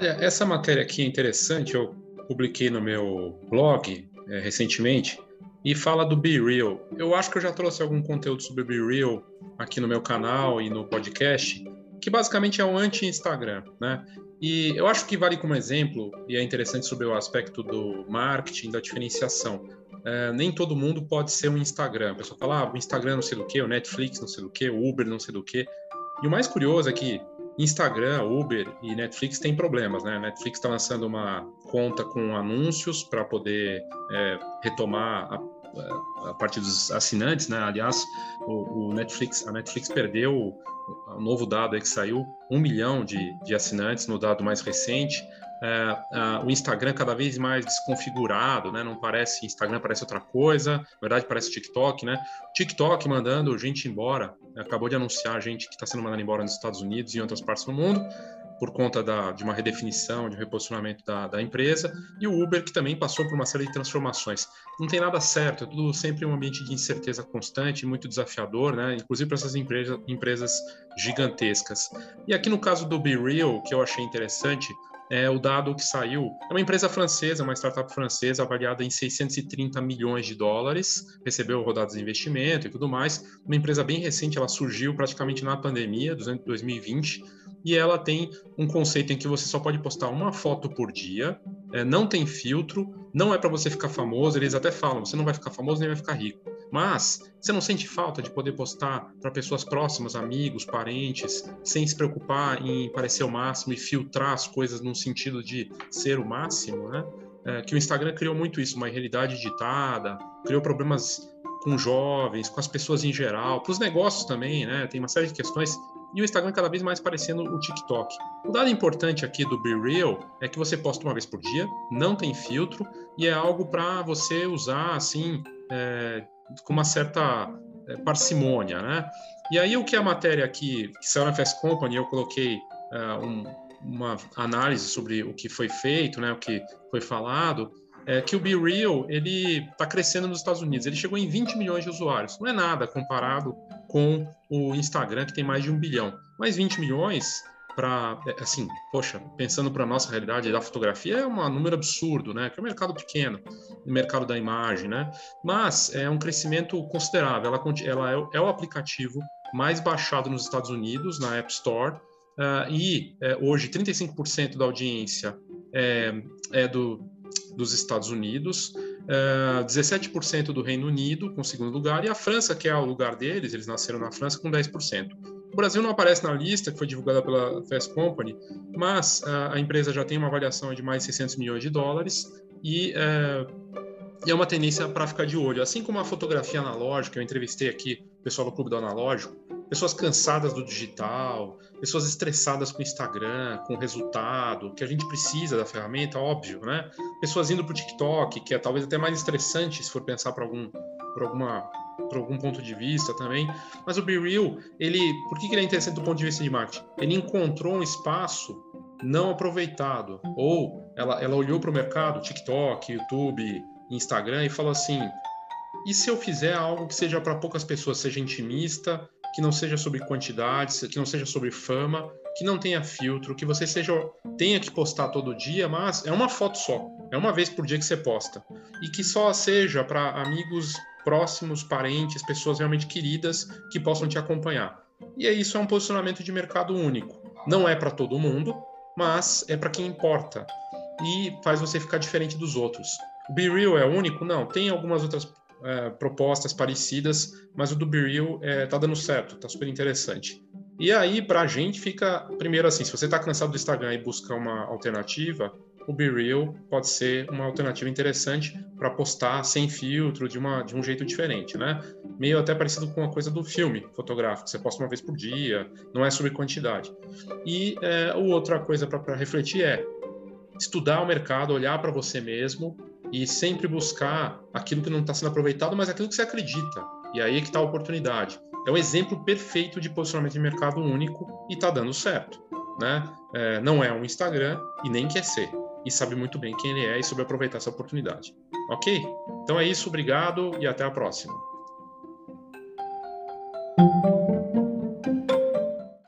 É, essa matéria aqui é interessante, eu publiquei no meu blog é, recentemente e fala do Be Real. Eu acho que eu já trouxe algum conteúdo sobre Be Real aqui no meu canal e no podcast, que basicamente é um anti-Instagram, né? E eu acho que vale como exemplo, e é interessante sobre o aspecto do marketing, da diferenciação. É, nem todo mundo pode ser um Instagram. A pessoa fala, ah, o Instagram não sei do que, o Netflix não sei do que, o Uber não sei do que. E o mais curioso é que Instagram, Uber e Netflix têm problemas, né? Netflix está lançando uma conta com anúncios para poder é, retomar a, a, partir dos assinantes, né? Aliás, o, o, Netflix, a Netflix perdeu o novo dado que saiu, um milhão de, de assinantes no dado mais recente é, o Instagram cada vez mais desconfigurado, né? Não parece Instagram, parece outra coisa. Na verdade, parece TikTok, né? TikTok mandando gente embora. Acabou de anunciar gente que está sendo mandada embora nos Estados Unidos e em outras partes do mundo por conta da, de uma redefinição, de um reposicionamento da, da, empresa, e o Uber, que também passou por uma série de transformações. Não tem nada certo, é tudo sempre um ambiente de incerteza constante, muito desafiador, né? inclusive para essas empresa, empresas gigantescas. E aqui no caso do Be Real, que eu achei interessante, é, o dado que saiu é uma empresa francesa, uma startup francesa avaliada em 630 milhões de dólares, recebeu rodadas de investimento e tudo mais. Uma empresa bem recente, ela surgiu praticamente na pandemia, 2020, e ela tem um conceito em que você só pode postar uma foto por dia, é, não tem filtro, não é para você ficar famoso. Eles até falam, você não vai ficar famoso nem vai ficar rico. Mas você não sente falta de poder postar para pessoas próximas, amigos, parentes, sem se preocupar em parecer o máximo e filtrar as coisas num sentido de ser o máximo, né? É, que o Instagram criou muito isso, uma realidade ditada, criou problemas com jovens, com as pessoas em geral, para os negócios também, né? Tem uma série de questões e o Instagram cada vez mais parecendo o TikTok. O dado importante aqui do Be Real é que você posta uma vez por dia, não tem filtro e é algo para você usar assim é, com uma certa é, parcimônia, né? E aí o que a matéria aqui que saiu na Fast Company eu coloquei é, um, uma análise sobre o que foi feito, né? O que foi falado é que o Be Real ele está crescendo nos Estados Unidos. Ele chegou em 20 milhões de usuários. Não é nada comparado com o Instagram que tem mais de um bilhão. Mas 20 milhões para, é, assim, poxa, pensando para nossa realidade da fotografia, é um número absurdo, né? Que é um mercado pequeno, o mercado da imagem, né? Mas é um crescimento considerável. Ela, ela é, é o aplicativo mais baixado nos Estados Unidos, na App Store, uh, e é, hoje 35% da audiência é, é do, dos Estados Unidos, uh, 17% do Reino Unido, com segundo lugar, e a França, que é o lugar deles, eles nasceram na França, com 10%. Brasil não aparece na lista, que foi divulgada pela Fast Company, mas uh, a empresa já tem uma avaliação de mais de 600 milhões de dólares e uh, é uma tendência para ficar de olho. Assim como a fotografia analógica, eu entrevistei aqui o pessoal do Clube do Analógico, pessoas cansadas do digital, pessoas estressadas com o Instagram, com o resultado, que a gente precisa da ferramenta, óbvio, né? Pessoas indo para o TikTok, que é talvez até mais estressante se for pensar para algum, alguma por algum ponto de vista também. Mas o Be Real, ele, por que ele é interessante do ponto de vista de marketing? Ele encontrou um espaço não aproveitado, ou ela, ela olhou para o mercado, TikTok, YouTube, Instagram e falou assim: e se eu fizer algo que seja para poucas pessoas, seja intimista, que não seja sobre quantidades, que não seja sobre fama, que não tenha filtro, que você seja tenha que postar todo dia, mas é uma foto só, é uma vez por dia que você posta e que só seja para amigos próximos, parentes, pessoas realmente queridas que possam te acompanhar. E é isso é um posicionamento de mercado único. Não é para todo mundo, mas é para quem importa e faz você ficar diferente dos outros. O Be Real é único? Não, tem algumas outras é, propostas parecidas, mas o do Bereal é, tá dando certo, tá super interessante. E aí, para a gente, fica primeiro assim: se você está cansado do Instagram e busca uma alternativa, o Bereal pode ser uma alternativa interessante para postar sem filtro, de, uma, de um jeito diferente, né? Meio até parecido com a coisa do filme fotográfico, você posta uma vez por dia, não é sobre quantidade. E é, outra coisa para refletir é estudar o mercado, olhar para você mesmo e sempre buscar aquilo que não está sendo aproveitado, mas aquilo que você acredita. E aí é que está a oportunidade. É um exemplo perfeito de posicionamento de mercado único e está dando certo. Né? É, não é um Instagram e nem quer ser e sabe muito bem quem ele é e sobre aproveitar essa oportunidade. Ok? Então é isso, obrigado e até a próxima.